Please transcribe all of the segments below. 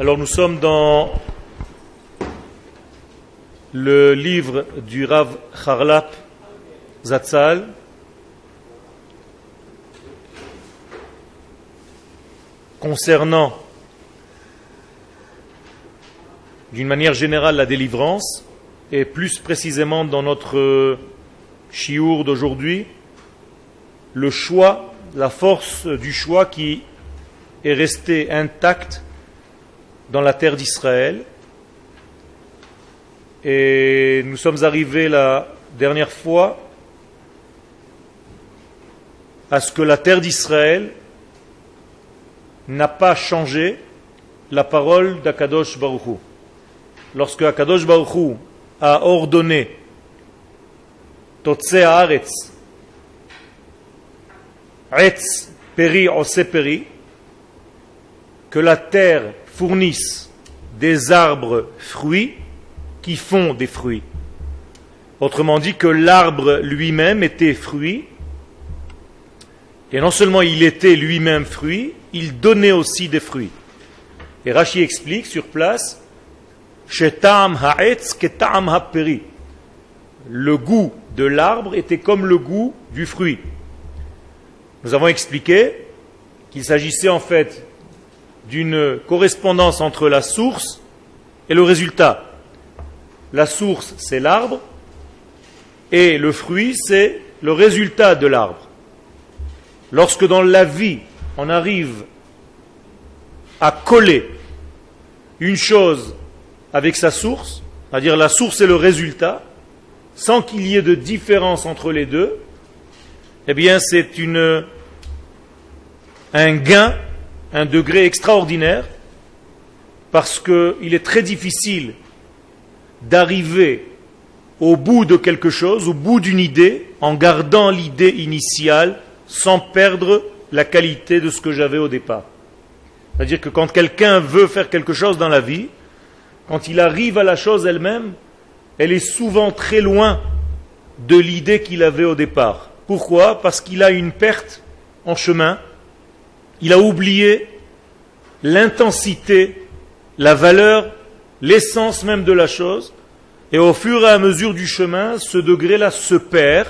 Alors nous sommes dans le livre du Rav Charlap Zatzal, concernant d'une manière générale la délivrance et plus précisément dans notre chiour d'aujourd'hui le choix, la force du choix qui est resté intacte dans la terre d'Israël. Et nous sommes arrivés la dernière fois à ce que la terre d'Israël n'a pas changé la parole d'Akadosh Baruchou. Lorsque Akadosh Baruchou a ordonné Totse Haaretz, Etz Peri Ose Peri, que la terre fournisse des arbres fruits qui font des fruits. Autrement dit, que l'arbre lui-même était fruit, et non seulement il était lui-même fruit, il donnait aussi des fruits. Et Rashi explique sur place, le goût de l'arbre était comme le goût du fruit. Nous avons expliqué qu'il s'agissait en fait d'une correspondance entre la source et le résultat. La source, c'est l'arbre, et le fruit, c'est le résultat de l'arbre. Lorsque dans la vie, on arrive à coller une chose avec sa source, c'est-à-dire la source et le résultat, sans qu'il y ait de différence entre les deux, eh bien c'est un gain, un degré extraordinaire, parce qu'il est très difficile d'arriver au bout de quelque chose, au bout d'une idée, en gardant l'idée initiale, sans perdre la qualité de ce que j'avais au départ. C'est-à-dire que quand quelqu'un veut faire quelque chose dans la vie, quand il arrive à la chose elle-même, elle est souvent très loin de l'idée qu'il avait au départ. Pourquoi? Parce qu'il a une perte en chemin, il a oublié l'intensité, la valeur, l'essence même de la chose, et au fur et à mesure du chemin, ce degré-là se perd.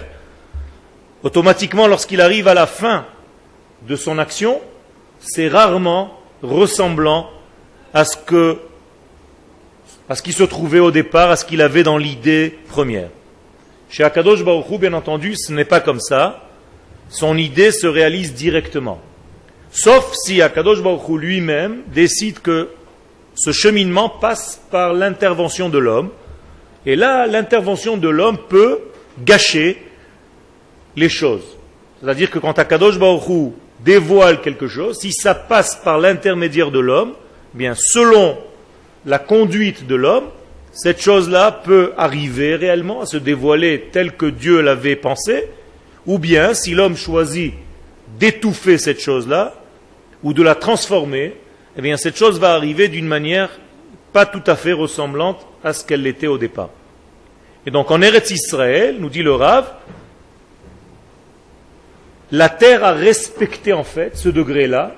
Automatiquement, lorsqu'il arrive à la fin de son action, c'est rarement ressemblant à ce que qui se trouvait au départ, à ce qu'il avait dans l'idée première. Chez Akadosh Baruch bien entendu, ce n'est pas comme ça. Son idée se réalise directement. Sauf si Akadosh lui-même décide que ce cheminement passe par l'intervention de l'homme. Et là, l'intervention de l'homme peut gâcher les choses. C'est-à-dire que quand Akadosh dévoile quelque chose, si ça passe par l'intermédiaire de l'homme, bien selon la conduite de l'homme, cette chose-là peut arriver réellement à se dévoiler tel que Dieu l'avait pensé, ou bien si l'homme choisit d'étouffer cette chose-là, ou de la transformer, eh bien cette chose va arriver d'une manière pas tout à fait ressemblante à ce qu'elle l'était au départ. Et donc en Eretz Israël, nous dit le Rav, la terre a respecté en fait ce degré-là,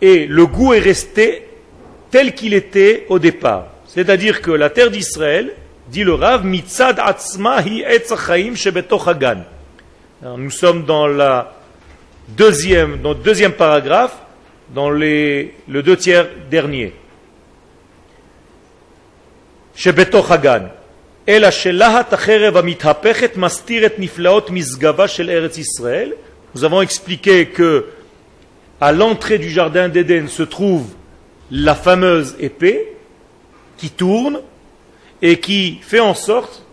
et le goût est resté tel qu'il était au départ. C'est-à-dire que la terre d'Israël, dit le Rav, Nous sommes dans la deuxième, dans le deuxième paragraphe, dans les, le deux tiers dernier. שבתוך הגן, אלא שלהט החרב המתהפכת מסתיר את נפלאות משגבה של ארץ ישראל. Nous avons expliqué que à l'entrée du jardin d'Éden se trouve la fameuse épée, qui tourne et qui fait en sorte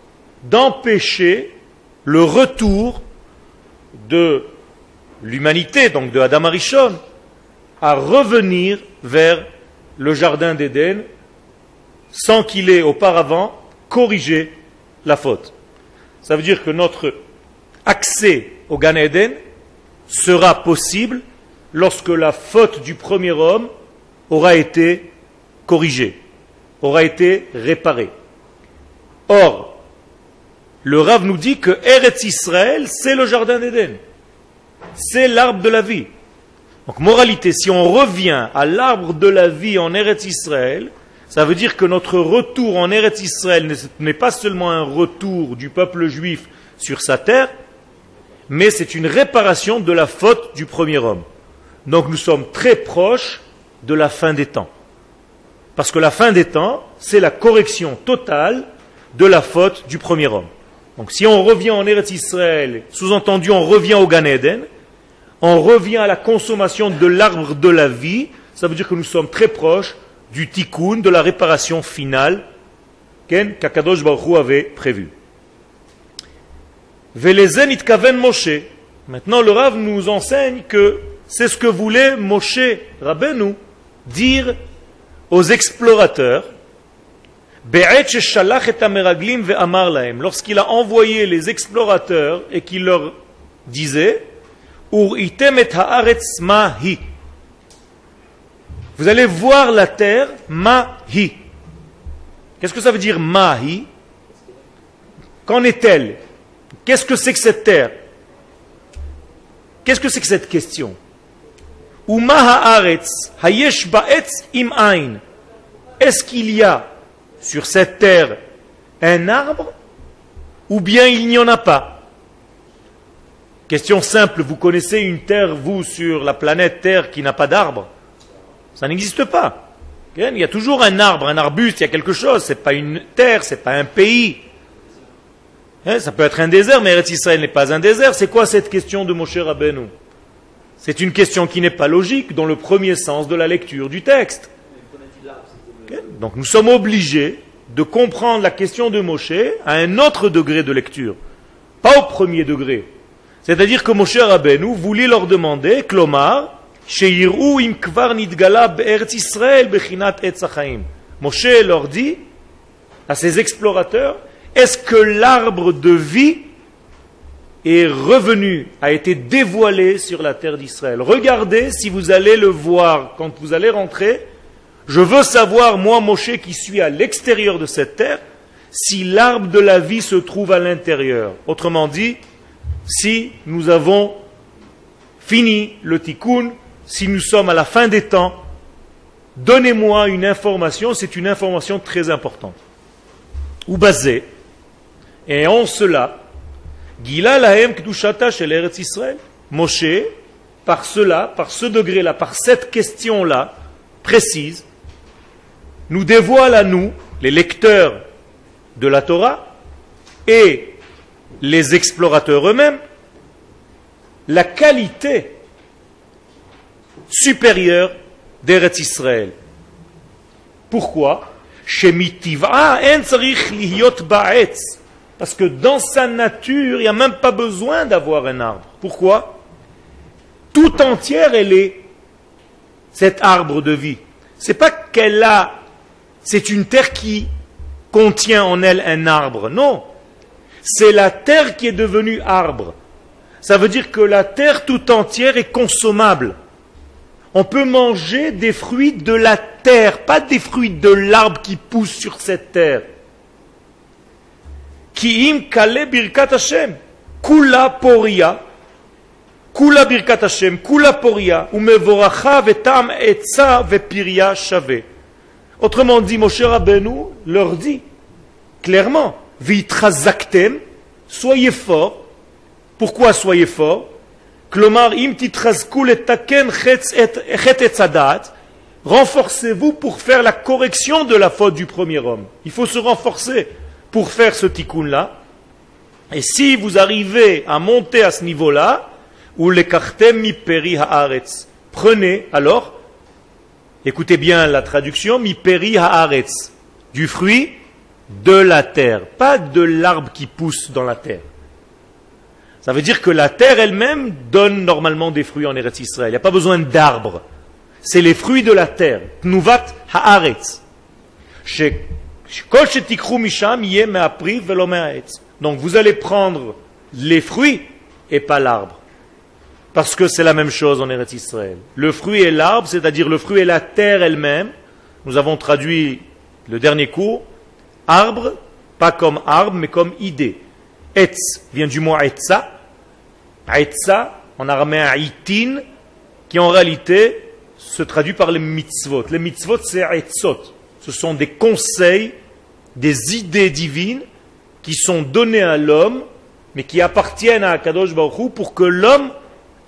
d'empêcher le retour de l'humanité, donc de Adam Arishon, à revenir vers le jardin d'Éden sans qu'il ait auparavant corrigé la faute. Ça veut dire que notre accès au Gan Eden sera possible lorsque la faute du premier homme aura été corrigée aura été réparé. Or, le Rav nous dit que Eretz Israël, c'est le jardin d'Éden. C'est l'arbre de la vie. Donc moralité, si on revient à l'arbre de la vie en Eretz Israël, ça veut dire que notre retour en Eretz Israël n'est pas seulement un retour du peuple juif sur sa terre, mais c'est une réparation de la faute du premier homme. Donc nous sommes très proches de la fin des temps. Parce que la fin des temps, c'est la correction totale de la faute du premier homme. Donc si on revient en Eretz Israël, sous-entendu on revient au Gan Eden, on revient à la consommation de l'arbre de la vie, ça veut dire que nous sommes très proches du tikkun, de la réparation finale qu'Akadosh Baruch avait prévu. Velezen itkaven Moshe. Maintenant, le Rav nous enseigne que c'est ce que voulait Moshe Rabbeinu dire aux explorateurs lorsqu'il a envoyé les explorateurs et qu'il leur disait vous allez voir la terre mahi. Qu'est-ce que ça veut dire mahi? Qu'en est-elle? Qu'est-ce que c'est que cette terre? Qu'est-ce que c'est que cette question? Est-ce qu'il y a sur cette terre un arbre ou bien il n'y en a pas? Question simple, vous connaissez une terre, vous, sur la planète Terre qui n'a pas d'arbre? Ça n'existe pas. Il y a toujours un arbre, un arbuste, il y a quelque chose. Ce n'est pas une terre, ce n'est pas un pays. Hein, ça peut être un désert, mais Israël n'est pas un désert. C'est quoi cette question de Moshe Rabbeinu? C'est une question qui n'est pas logique dans le premier sens de la lecture du texte. Donc nous sommes obligés de comprendre la question de Moshe à un autre degré de lecture, pas au premier degré. C'est-à-dire que Moshe Rabbeinu voulait leur demander, Klomar, im kvar nidgala Israël bechinat Moshe leur dit, à ses explorateurs, est-ce que l'arbre de vie est revenu, a été dévoilé sur la terre d'Israël? Regardez si vous allez le voir quand vous allez rentrer. Je veux savoir, moi Moshe qui suis à l'extérieur de cette terre, si l'arbre de la vie se trouve à l'intérieur. Autrement dit, si nous avons fini le tikkun, si nous sommes à la fin des temps, donnez-moi une information, c'est une information très importante. Ou basée, et en cela, Gila lahem kdushata shel Eretz. Moshe, par cela, par ce degré-là, par cette question-là, précise, nous dévoile à nous, les lecteurs de la Torah, et les explorateurs eux-mêmes la qualité supérieure d'Eretz Israël. Pourquoi? Parce que dans sa nature, il n'y a même pas besoin d'avoir un arbre. Pourquoi? Tout entière, elle est cet arbre de vie. C'est pas qu'elle a, c'est une terre qui contient en elle un arbre. Non, c'est la terre qui est devenue arbre. Ça veut dire que la terre tout entière est consommable. On peut manger des fruits de la terre, pas des fruits de l'arbre qui pousse sur cette terre. Kiim kale birkat Hashem. Kula poria. Kula birkat Hashem. Kula poria. Vetam etza vepiria shave. Autrement dit, Moshe Rabbeinu leur dit clairement, vitrazaktem, soyez forts. Pourquoi soyez forts renforcez-vous pour faire la correction de la faute du premier homme. Il faut se renforcer pour faire ce tikkun-là. Et si vous arrivez à monter à ce niveau-là, ou haaretz, prenez alors, écoutez bien la traduction, mi peri haaretz, du fruit de la terre, pas de l'arbre qui pousse dans la terre. Ça veut dire que la terre elle-même donne normalement des fruits en Eretz Israël. Il n'y a pas besoin d'arbres. C'est les fruits de la terre. Tnuvat haaretz. Donc vous allez prendre les fruits et pas l'arbre. Parce que c'est la même chose en Eretz Israël. Le fruit et l'arbre, c'est-à-dire le fruit et la terre elle-même. Nous avons traduit le dernier cours. Arbre, pas comme arbre, mais comme idée. Etz vient du mot etza. Etza, en araméen itin, qui en réalité se traduit par les mitzvot. Les mitzvot, c'est etzot. Ce sont des conseils, des idées divines qui sont données à l'homme, mais qui appartiennent à Kadosh Baruch pour que l'homme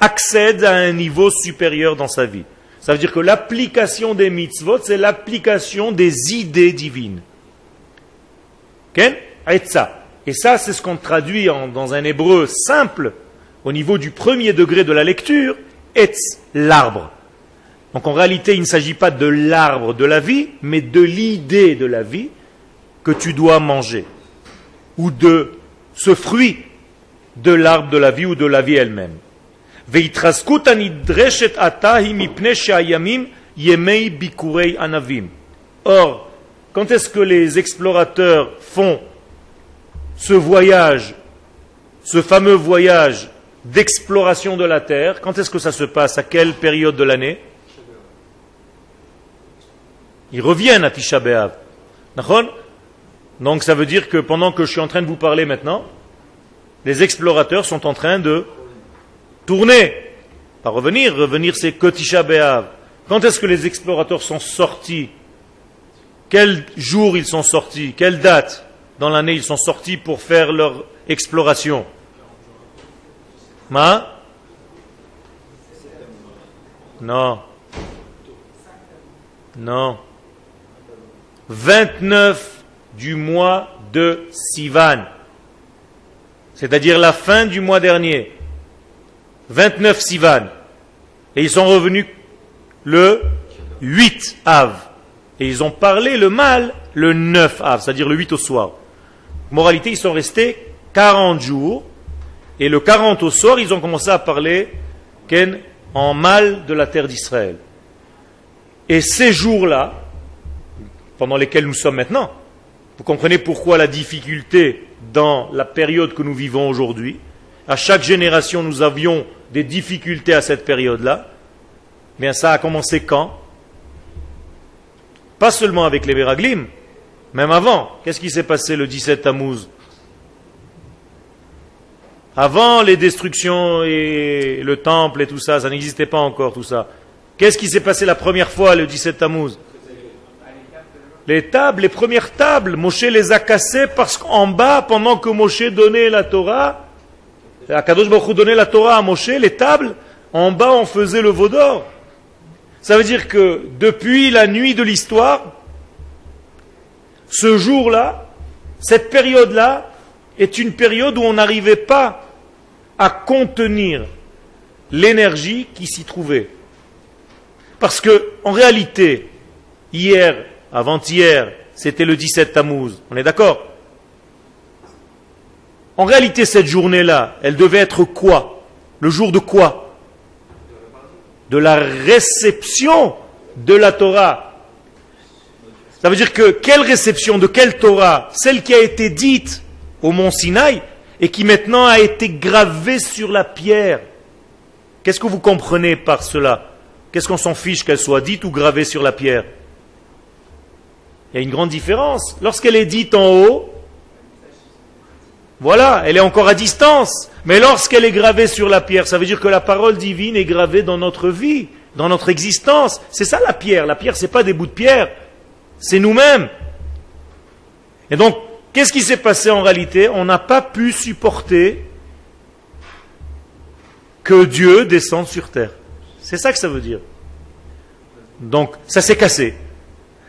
accède à un niveau supérieur dans sa vie. Ça veut dire que l'application des mitzvot, c'est l'application des idées divines. Et ça, c'est ce qu'on traduit dans un hébreu simple, au niveau du premier degré de la lecture, etz, l'arbre. Donc en réalité, il ne s'agit pas de l'arbre de la vie, mais de l'idée de la vie que tu dois manger, ou de ce fruit de l'arbre de la vie ou de la vie elle-même. Or, quand est-ce que les explorateurs font ce voyage, ce fameux voyage d'exploration de la Terre, quand est-ce que ça se passe? À quelle période de l'année? Ils reviennent à Tisha B'Av. Donc ça veut dire que pendant que je suis en train de vous parler maintenant, les explorateurs sont en train de tourner. Pas revenir, revenir c'est que Tisha B'Av. Quand est-ce que les explorateurs sont sortis? Quel jour ils sont sortis? Quelle date? Dans l'année ils sont sortis pour faire leur exploration Ma? Non. Non. 29 du mois de Sivan, c'est-à-dire la fin du mois dernier. 29 Sivan. Et ils sont revenus le 8 Av. Et ils ont parlé le mal le 9 Av, c'est-à-dire le 8 au soir. Moralité, ils sont restés 40 jours. Et le 40 au soir, ils ont commencé à parler en mal de la terre d'Israël. Et ces jours-là, pendant lesquels nous sommes maintenant, vous comprenez pourquoi la difficulté dans la période que nous vivons aujourd'hui. À chaque génération, nous avions des difficultés à cette période-là. Bien, ça a commencé quand? Pas seulement avec les Véraglim, même avant. Qu'est-ce qui s'est passé le 17 Tammuz? Avant les destructions et le temple et tout ça, ça n'existait pas encore tout ça. Qu'est-ce qui s'est passé la première fois le 17 Tammuz? Les tables, les premières tables, Moshe les a cassées parce qu'en bas, pendant que Moshe donnait la Torah, Akadosh Baruch donnait la Torah à Moshe, les tables, en bas on faisait le veau d'or. Ça veut dire que depuis la nuit de l'histoire, ce jour-là, cette période-là, est une période où on n'arrivait pas à contenir l'énergie qui s'y trouvait. Parce que, en réalité, hier, avant-hier, c'était le 17 Tammuz. On est d'accord? En réalité, cette journée-là, elle devait être quoi? Le jour de quoi? De la réception de la Torah. Ça veut dire que quelle réception de quelle Torah? Celle qui a été dite au mont Sinaï et qui maintenant a été gravée sur la pierre. Qu'est-ce que vous comprenez par cela? Qu'est-ce qu'on s'en fiche qu'elle soit dite ou gravée sur la pierre? Il y a une grande différence. Lorsqu'elle est dite en haut, voilà, elle est encore à distance. Mais lorsqu'elle est gravée sur la pierre, ça veut dire que la parole divine est gravée dans notre vie, dans notre existence. C'est ça la pierre. La pierre, ce n'est pas des bouts de pierre. C'est nous-mêmes. Et donc, qu'est-ce qui s'est passé en réalité? On n'a pas pu supporter que Dieu descende sur terre. C'est ça que ça veut dire. Donc, ça s'est cassé.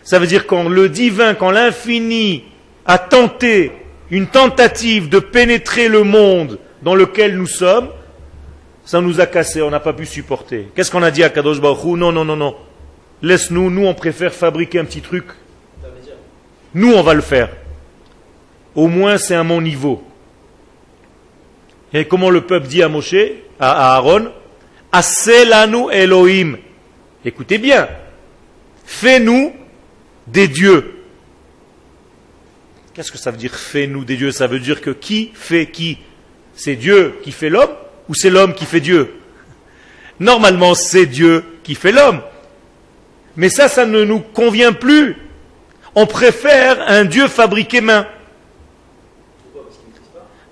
Ça veut dire quand le divin, quand l'infini a tenté une tentative de pénétrer le monde dans lequel nous sommes, ça nous a cassé, on n'a pas pu supporter. Qu'est-ce qu'on a dit à Kadosh Baruch Non, non, non, non. Laisse-nous, nous on préfère fabriquer un petit truc. Nous on va le faire. Au moins c'est à mon niveau. Et comment le peuple dit à Moshe, à Aaron Aselanu Elohim. Écoutez bien. Fais-nous des dieux. Qu'est-ce que ça veut dire fais-nous des dieux? Ça veut dire que qui fait qui? C'est Dieu qui fait l'homme ou c'est l'homme qui fait Dieu? Normalement, c'est Dieu qui fait l'homme. Mais ça, ça ne nous convient plus. On préfère un Dieu fabriqué main.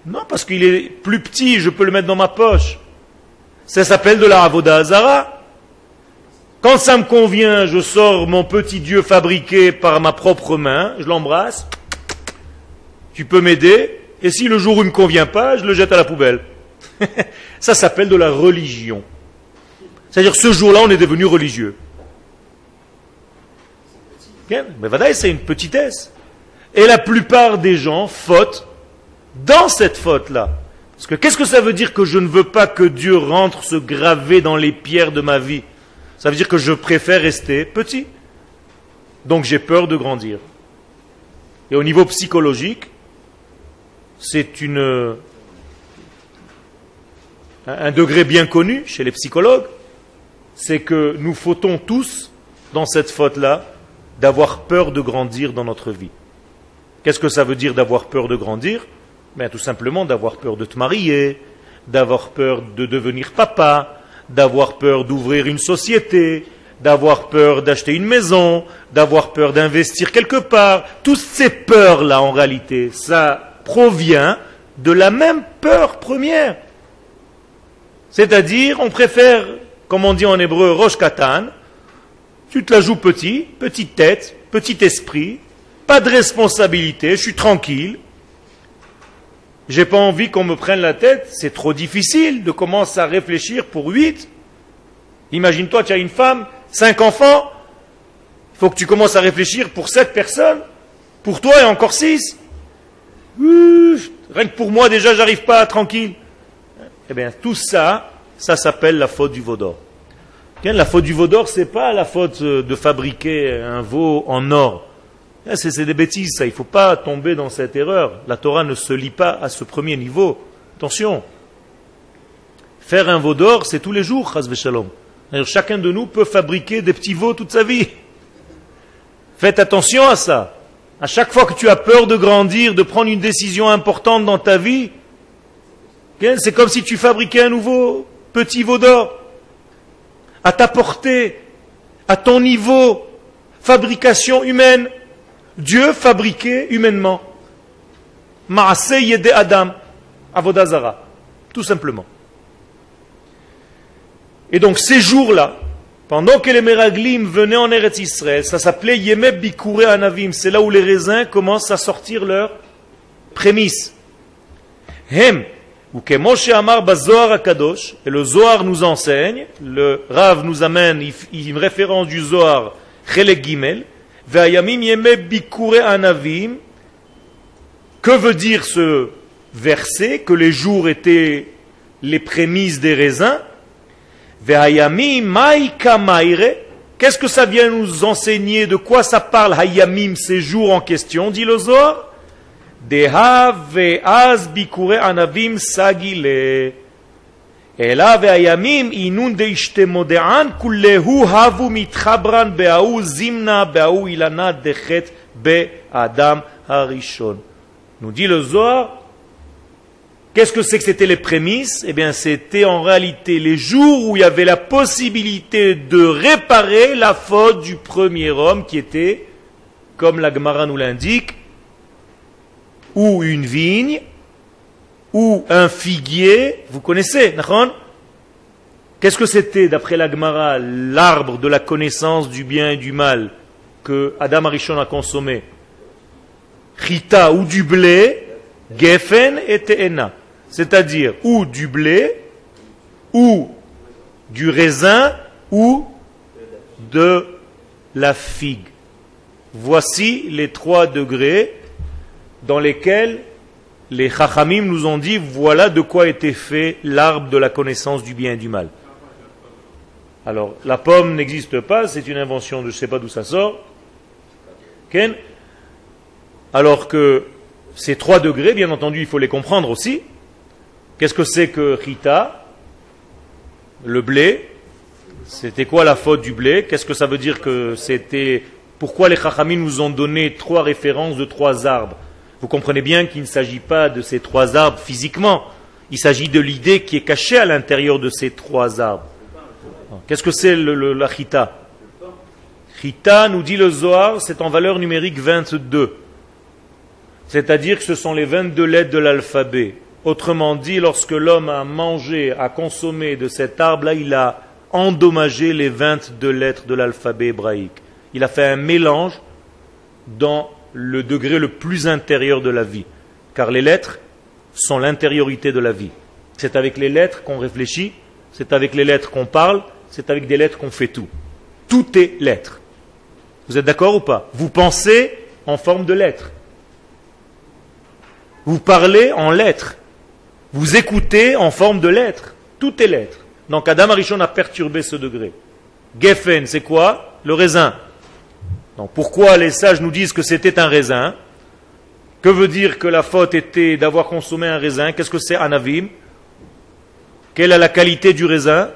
Non, parce qu'il est plus petit, je peux le mettre dans ma poche. Ça s'appelle de la Avoda Hazara. Quand ça me convient, je sors mon petit Dieu fabriqué par ma propre main, je l'embrasse, tu peux m'aider, et si le jour où il ne me convient pas, je le jette à la poubelle. ça s'appelle de la religion. C'est-à-dire ce jour-là, on est devenu religieux. Mais voilà, c'est une petitesse. Et la plupart des gens fautent dans cette faute-là. Parce que qu'est-ce que ça veut dire que je ne veux pas que Dieu rentre se graver dans les pierres de ma vie? Ça veut dire que je préfère rester petit. Donc j'ai peur de grandir. Et au niveau psychologique, c'est une un degré bien connu chez les psychologues, c'est que nous fautons tous dans cette faute-là d'avoir peur de grandir dans notre vie. Qu'est-ce que ça veut dire d'avoir peur de grandir? Ben, Tout simplement d'avoir peur de te marier, d'avoir peur de devenir papa, d'avoir peur d'ouvrir une société, d'avoir peur d'acheter une maison, d'avoir peur d'investir quelque part. Toutes ces peurs-là, en réalité, ça provient de la même peur première. C'est-à-dire, on préfère, comme on dit en hébreu, rosh katan, tu te la joues petit, petite tête, petit esprit, pas de responsabilité, je suis tranquille. J'ai pas envie qu'on me prenne la tête, c'est trop difficile de commencer à réfléchir pour huit. Imagine-toi, tu as une femme, cinq enfants, il faut que tu commences à réfléchir pour sept personnes, pour toi et encore six. Rien que pour moi, déjà, j'arrive pas tranquille. Eh bien, tout ça, ça s'appelle la faute du vaudor. La faute du veau d'or, c'est pas la faute euh, de fabriquer un veau en or. Eh, c'est des bêtises, ça. Il ne faut pas tomber dans cette erreur. La Torah ne se lit pas à ce premier niveau. Attention. Faire un veau d'or, c'est tous les jours, Shalom. Chacun de nous peut fabriquer des petits veaux toute sa vie. Faites attention à ça. À chaque fois que tu as peur de grandir, de prendre une décision importante dans ta vie, c'est comme si tu fabriquais un nouveau petit veau d'or à ta portée, à ton niveau, fabrication humaine. Dieu fabriqué humainement. Maase yede Adam, Avodazara, tout simplement. Et donc ces jours-là, pendant que les Meraglim venaient en Eretz Israël, ça s'appelait Yemeb Bikure Anavim, c'est là où les raisins commencent à sortir leurs prémices. Hem, ou que Moshe Amar Bazohar Akadosh, et le Zohar nous enseigne, le Rav nous amène une référence du Zohar, Chelek Gimel, Ve'ayamim Yeme Bikure Anavim, que veut dire ce verset, que les jours étaient les prémices des raisins, qu'est-ce que ça vient nous enseigner, de quoi ça parle Hayamim, ces jours en question, dit le Zohar דהה ואז ביקורי ענבים סגילה. אלא והימים אינון דשתמודען כולהו הבו מתחברן בהוא זימנה בהוא אילנה דחת באדם הראשון. Nous dit le Zohar, qu'est-ce que c'est que c'était les prémices? Eh bien, c'était en réalité les jours où il y avait la possibilité de réparer la faute du premier homme qui était, comme la Gemara nous l'indique, ou une vigne, ou un figuier, vous connaissez, Qu'est-ce que c'était, d'après la Gemara, l'arbre de la connaissance du bien et du mal que Adam Arishon a consommé? Chita ou du blé, Gefen et Te'ena. C'est-à-dire, ou du blé, ou du raisin, ou de la figue. Voici les trois degrés dans lesquels les Chachamim nous ont dit voilà de quoi était fait l'arbre de la connaissance du bien et du mal. Alors, la pomme n'existe pas, c'est une invention de je ne sais pas d'où ça sort. Alors que ces trois degrés, bien entendu, il faut les comprendre aussi. Qu'est-ce que c'est que Rita? Le blé. C'était quoi la faute du blé? Qu'est-ce que ça veut dire que c'était. Pourquoi les Chachamim nous ont donné trois références de trois arbres? Vous comprenez bien qu'il ne s'agit pas de ces trois arbres physiquement, il s'agit de l'idée qui est cachée à l'intérieur de ces trois arbres. Qu'est-ce que c'est le, la chita Chita, nous dit le Zohar, c'est en valeur numérique 22. C'est-à-dire que ce sont les 22 lettres de l'alphabet. Autrement dit, lorsque l'homme a mangé, a consommé de cet arbre-là, il a endommagé les 22 lettres de l'alphabet hébraïque. Il a fait un mélange dans le degré le plus intérieur de la vie. Car les lettres sont l'intériorité de la vie. C'est avec les lettres qu'on réfléchit, c'est avec les lettres qu'on parle, c'est avec des lettres qu'on fait tout. Tout est lettre. Vous êtes d'accord ou pas? Vous pensez en forme de lettres. Vous parlez en lettres. Vous écoutez en forme de lettres. Tout est lettres. Donc Adam Arishon a perturbé ce degré. Geffen, c'est quoi Le raisin. Donc pourquoi les sages nous disent que c'était un raisin Que veut dire que la faute était d'avoir consommé un raisin Qu'est-ce que c'est anavim Quelle est la qualité du raisin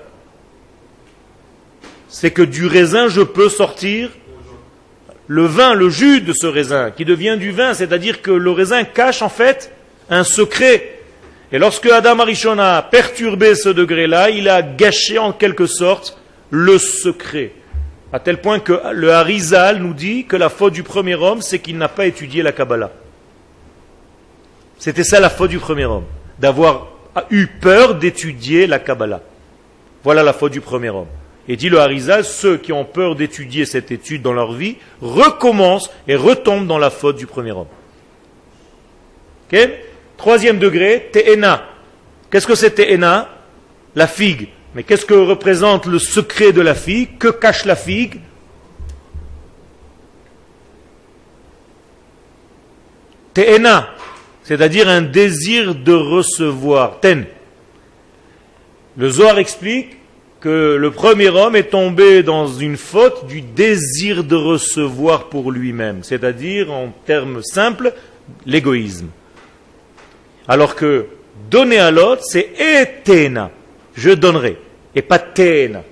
C'est que du raisin je peux sortir le vin, le jus de ce raisin, qui devient du vin, c'est-à-dire que le raisin cache en fait un secret. Et lorsque Adam Arishon a perturbé ce degré-là, il a gâché en quelque sorte le secret. À tel point que le Harizal nous dit que la faute du premier homme, c'est qu'il n'a pas étudié la Kabbalah. C'était ça la faute du premier homme, d'avoir eu peur d'étudier la Kabbalah. Voilà la faute du premier homme. Et dit le Harizal, ceux qui ont peur d'étudier cette étude dans leur vie recommencent et retombent dans la faute du premier homme. Troisième degré, Te'ena. Qu'est-ce que c'est Te'ena? La figue. Mais qu'est-ce que représente le secret de la figue? Que cache la figue? Te'ena, c'est-à-dire un désir de recevoir. Ten. Le Zohar explique que le premier homme est tombé dans une faute du désir de recevoir pour lui-même, c'est-à-dire, en termes simples, l'égoïsme. Alors que donner à l'autre, c'est etena, je donnerai, et pas tena.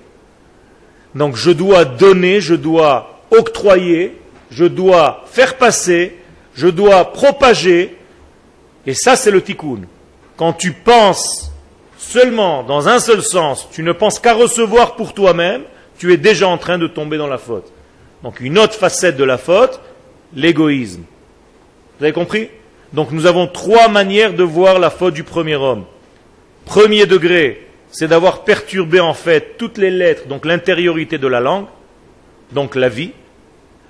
Donc je dois donner, je dois octroyer, je dois faire passer, je dois propager, et ça c'est le tikkun. Quand tu penses seulement dans un seul sens, tu ne penses qu'à recevoir pour toi-même, tu es déjà en train de tomber dans la faute. Donc une autre facette de la faute, l'égoïsme. Vous avez compris? Donc nous avons trois manières de voir la faute du premier homme. Premier degré, c'est d'avoir perturbé en fait toutes les lettres, donc l'intériorité de la langue, donc la vie.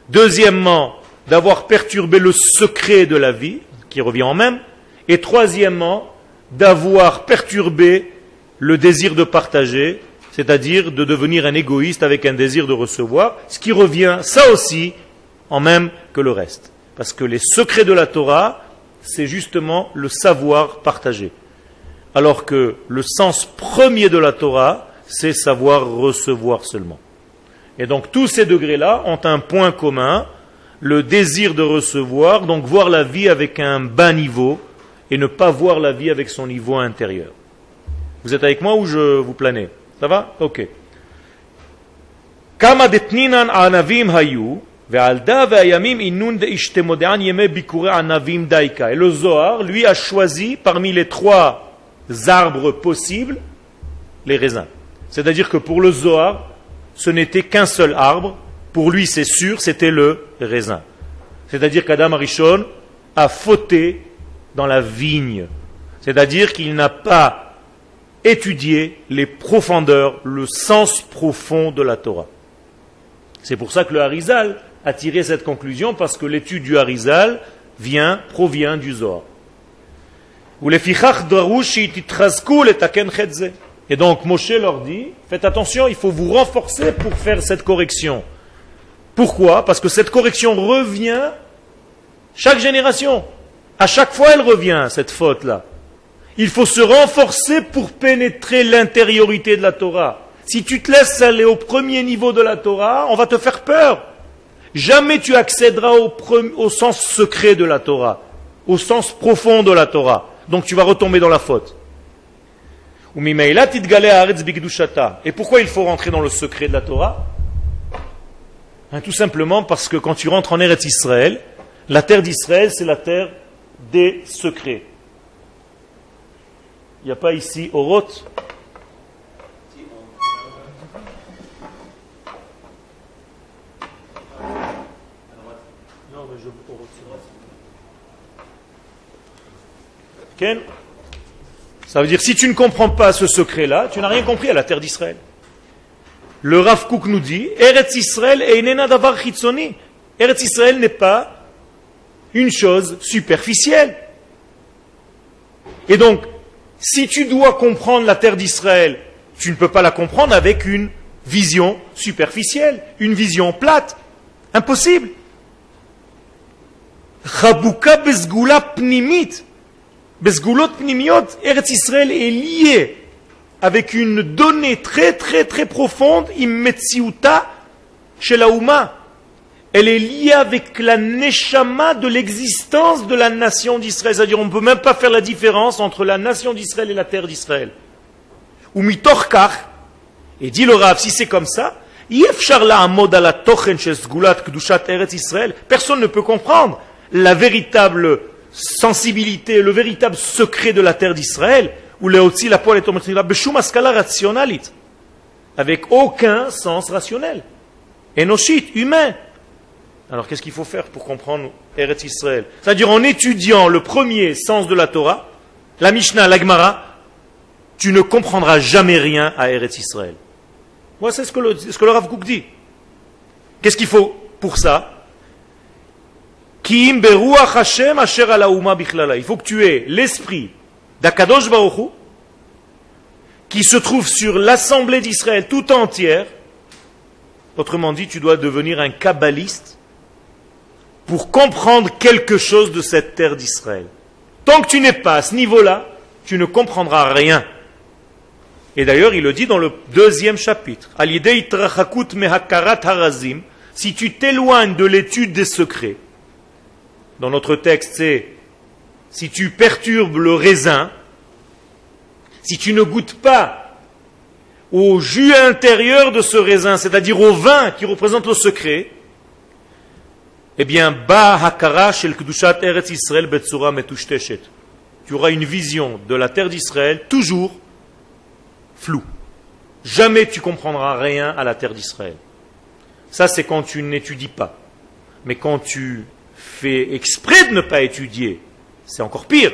Deuxièmement, d'avoir perturbé le secret de la vie, qui revient en même. Et troisièmement, d'avoir perturbé le désir de partager, c'est-à-dire de devenir un égoïste avec un désir de recevoir, ce qui revient, ça aussi, en même que le reste. Parce que les secrets de la Torah, c'est justement le savoir partagé. Alors que le sens premier de la Torah, c'est savoir recevoir seulement. Et donc tous ces degrés-là ont un point commun, le désir de recevoir, donc voir la vie avec un bas niveau, et ne pas voir la vie avec son niveau intérieur. Vous êtes avec moi ou je vous planez Ça va? Ok. Et le Zohar, lui, a choisi parmi les trois arbres possibles les raisins. C'est-à-dire que pour le Zohar, ce n'était qu'un seul arbre. Pour lui, c'est sûr, c'était le raisin. C'est-à-dire qu'Adam Arishon a fauté dans la vigne. C'est-à-dire qu'il n'a pas étudié les profondeurs, le sens profond de la Torah. C'est pour ça que le Harizal a tiré cette conclusion, parce que l'étude du Harizal vient, provient du Zohar. Et donc Moshe leur dit, faites attention, il faut vous renforcer pour faire cette correction. Pourquoi? Parce que cette correction revient chaque génération. À chaque fois, elle revient, cette faute-là. Il faut se renforcer pour pénétrer l'intériorité de la Torah. Si tu te laisses aller au premier niveau de la Torah, on va te faire peur. Jamais tu accéderas au, sens secret de la Torah, au sens profond de la Torah. Donc tu vas retomber dans la faute. Et pourquoi il faut rentrer dans le secret de la Torah? Hein, Tout simplement parce que quand tu rentres en Eretz Israël, la terre d'Israël, c'est la terre des secrets. Il n'y a pas ici Oroth Ça veut dire si tu ne comprends pas ce secret-là, tu n'as rien compris à la terre d'Israël. le Rav nous dit, Eretz Israël et davar chitzoni. Eretz Israël n'est pas une chose superficielle. Et donc, si tu dois comprendre la terre d'Israël, tu ne peux pas la comprendre avec une vision superficielle, une vision plate. Impossible. Chabuka bezgula pnimit. Bezgulot pnimiot, Eretz Israël est lié avec une donnée très très très profonde, immetsiuta, chez la Ouma. Elle est liée avec la neshama de l'existence de la nation d'Israël. C'est-à-dire, on ne peut même pas faire la différence entre la nation d'Israël et la terre d'Israël. Ou mitorkar, et dit le Rav, si c'est comme ça, personne ne peut comprendre la véritable sensibilité, le véritable secret de la terre d'Israël la poêle avec aucun sens rationnel. Enoshit, humain. Alors qu'est-ce qu'il faut faire pour comprendre Eretz Israël? C'est-à-dire en étudiant le premier sens de la Torah, la Mishnah, l'Agmara, tu ne comprendras jamais rien à Eretz Israël. Voilà ce que le, Kook dit. Qu'est-ce qu'il faut pour ça? Il faut que tu aies l'esprit d'Akadosh Baruch qui se trouve sur l'assemblée d'Israël tout entière. Autrement dit, tu dois devenir un kabbaliste pour comprendre quelque chose de cette terre d'Israël. Tant que tu n'es pas à ce niveau-là, tu ne comprendras rien. Et d'ailleurs, il le dit dans le deuxième chapitre. Si tu t'éloignes de l'étude des secrets, dans notre texte c'est si tu perturbes le raisin, si tu ne goûtes pas au jus intérieur de ce raisin, c'est-à-dire au vin qui représente le secret, eh bien. Tu auras une vision de la terre d'Israël toujours floue. Jamais tu comprendras rien à la terre d'Israël. Ça, c'est quand tu n'étudies pas. Mais quand tu fais exprès de ne pas étudier, c'est encore pire.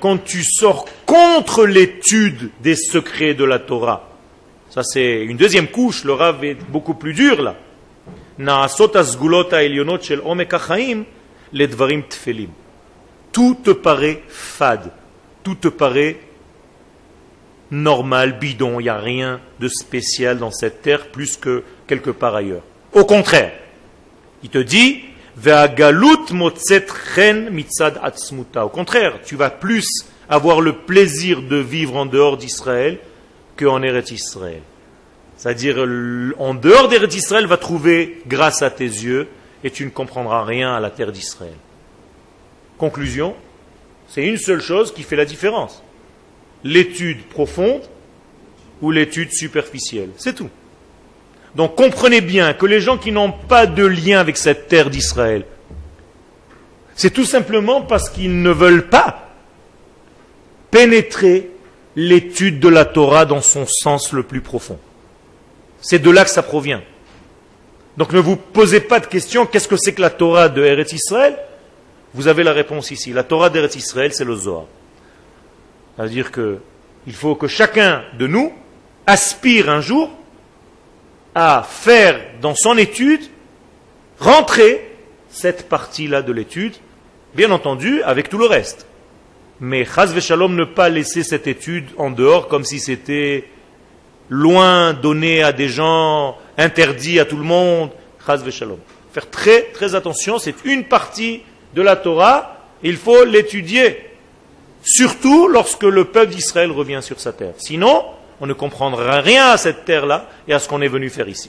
quand tu sors contre l'étude des secrets de la Torah. Ça c'est une deuxième couche, le Rav est beaucoup plus dur là. Tout te paraît fade, tout te paraît normal, bidon, il n'y a rien de spécial dans cette terre plus que quelque part ailleurs. Au contraire, il te dit, au contraire, tu vas plus avoir le plaisir de vivre en dehors d'Israël qu'en Eretz Israël. C'est-à-dire, en dehors d'Eretz Israël, va trouver grâce à tes yeux et tu ne comprendras rien à la terre d'Israël. Conclusion, c'est une seule chose qui fait la différence. L'étude profonde ou l'étude superficielle. C'est tout. Donc comprenez bien que les gens qui n'ont pas de lien avec cette terre d'Israël, c'est tout simplement parce qu'ils ne veulent pas pénétrer l'étude de la Torah dans son sens le plus profond. C'est de là que ça provient. Donc ne vous posez pas de question, qu'est-ce que c'est que la Torah de Eretz Israël? Vous avez la réponse ici. La Torah d'Eretz Israël, c'est le Zohar. C'est-à-dire qu'il faut que chacun de nous aspire un jour à faire dans son étude rentrer cette partie-là de l'étude, bien entendu avec tout le reste. Mais Chaz Shalom ne pas laisser cette étude en dehors comme si c'était loin, donné à des gens, interdit à tout le monde. Chaz Shalom. Faire très très attention, c'est une partie de la Torah, il faut l'étudier. Surtout lorsque le peuple d'Israël revient sur sa terre. Sinon, on ne comprendra rien à cette terre-là et à ce qu'on est venu faire ici.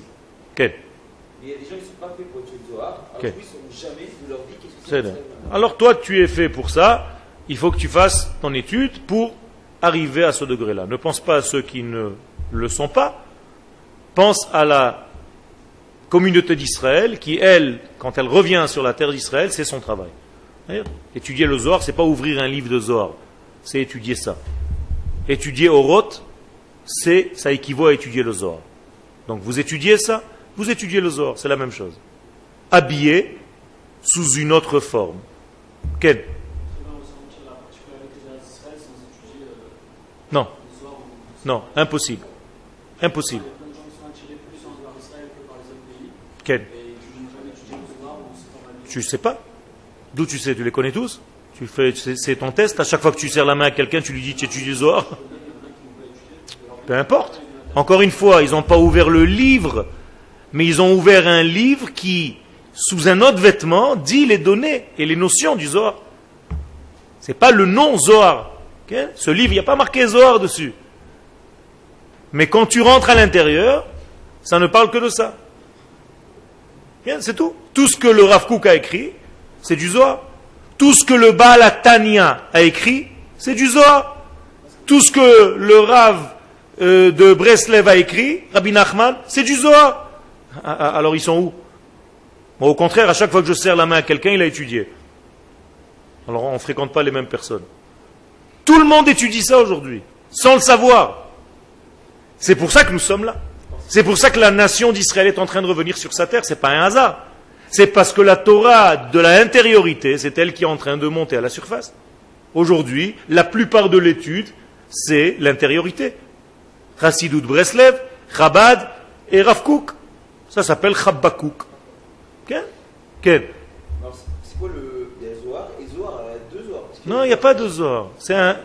Alors toi, tu es fait pour ça. Il faut que tu fasses ton étude pour arriver à ce degré-là. Ne pense pas à ceux qui ne le sont pas. Pense à la communauté d'Israël qui, elle, quand elle revient sur la terre d'Israël, c'est son travail. Étudier le Zohar, c'est pas ouvrir un livre de Zohar, c'est étudier ça. Étudier Oroth, c'est, ça équivaut à étudier le Zohar. Donc vous étudiez ça, vous étudiez le Zohar, c'est la même chose. Habillé sous une autre forme. Non. Non, impossible. Impossible. Quel Tu sais pas? D'où tu sais? Tu les connais tous? Tu fais, c'est ton test. À chaque fois que tu serres la main à quelqu'un, tu lui dis tu étudies Zohar? Peu importe. Encore une fois, ils n'ont pas ouvert le livre, mais ils ont ouvert un livre qui, sous un autre vêtement, dit les données et les notions du Zohar. C'est pas le nom Zohar. Ce livre, il n'y a pas marqué Zohar dessus. Mais quand tu rentres à l'intérieur, ça ne parle que de ça. C'est tout. Tout ce que le Rav Kook a écrit, c'est du Zohar. Tout ce que le Baal a écrit, c'est du Zohar. Tout ce que le Rav euh, de Breslev a écrit, Rabbi Nachman, c'est du Zohar. Ah, ah, alors ils sont où? Au contraire, à chaque fois que je serre la main à quelqu'un, il a étudié. Alors on ne fréquente pas les mêmes personnes. Tout le monde étudie ça aujourd'hui, sans le savoir. C'est pour ça que nous sommes là. C'est pour ça que la nation d'Israël est en train de revenir sur sa terre. Ce n'est pas un hasard. C'est parce que la Torah de la intériorité, c'est elle qui est en train de monter à la surface. Aujourd'hui, la plupart de l'étude, c'est l'intériorité. Chassidut Breslev, Chabad et Rav Ça s'appelle Chabbakouk. Quel Quel C'est quoi le. Il y a Zohar et Zohar, il y a deux Zohar. Non, il n'y a pas de Zohar. C'est un.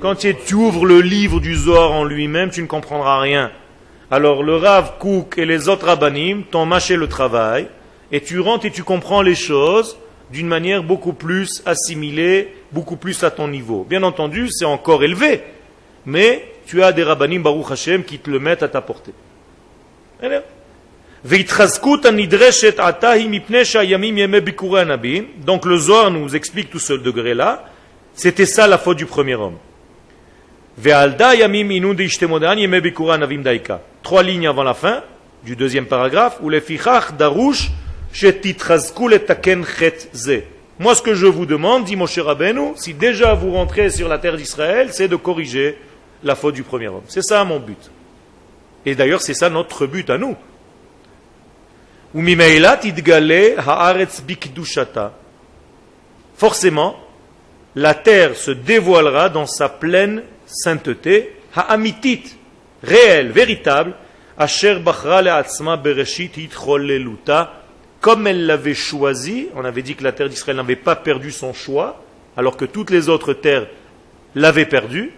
Quand tu ouvres le livre du Zohar en lui-même, tu ne comprendras rien. Alors le Rav Kouk et les autres rabbinim t'ont mâché le travail, et tu rentres et tu comprends les choses d'une manière beaucoup plus assimilée, beaucoup plus à ton niveau. Bien entendu, c'est encore élevé, mais tu as des rabbinim Baruch Hashem qui te le mettent à ta portée. Donc le Zohar nous explique tout ce degré-là. C'était ça la faute du premier homme. Trois lignes avant la fin du deuxième paragraphe, où les darush moi, ce que je vous demande, dit Moshe Rabbeinu, si déjà vous rentrez sur la terre d'Israël, c'est de corriger la faute du premier homme. C'est ça mon but. Et d'ailleurs, c'est ça notre but à nous. Forcément, la terre se dévoilera dans sa pleine sainteté, ha'amitit, réelle, véritable, asher bachra bereshit comme elle l'avait choisi, on avait dit que la terre d'Israël n'avait pas perdu son choix, alors que toutes les autres terres l'avaient perdu,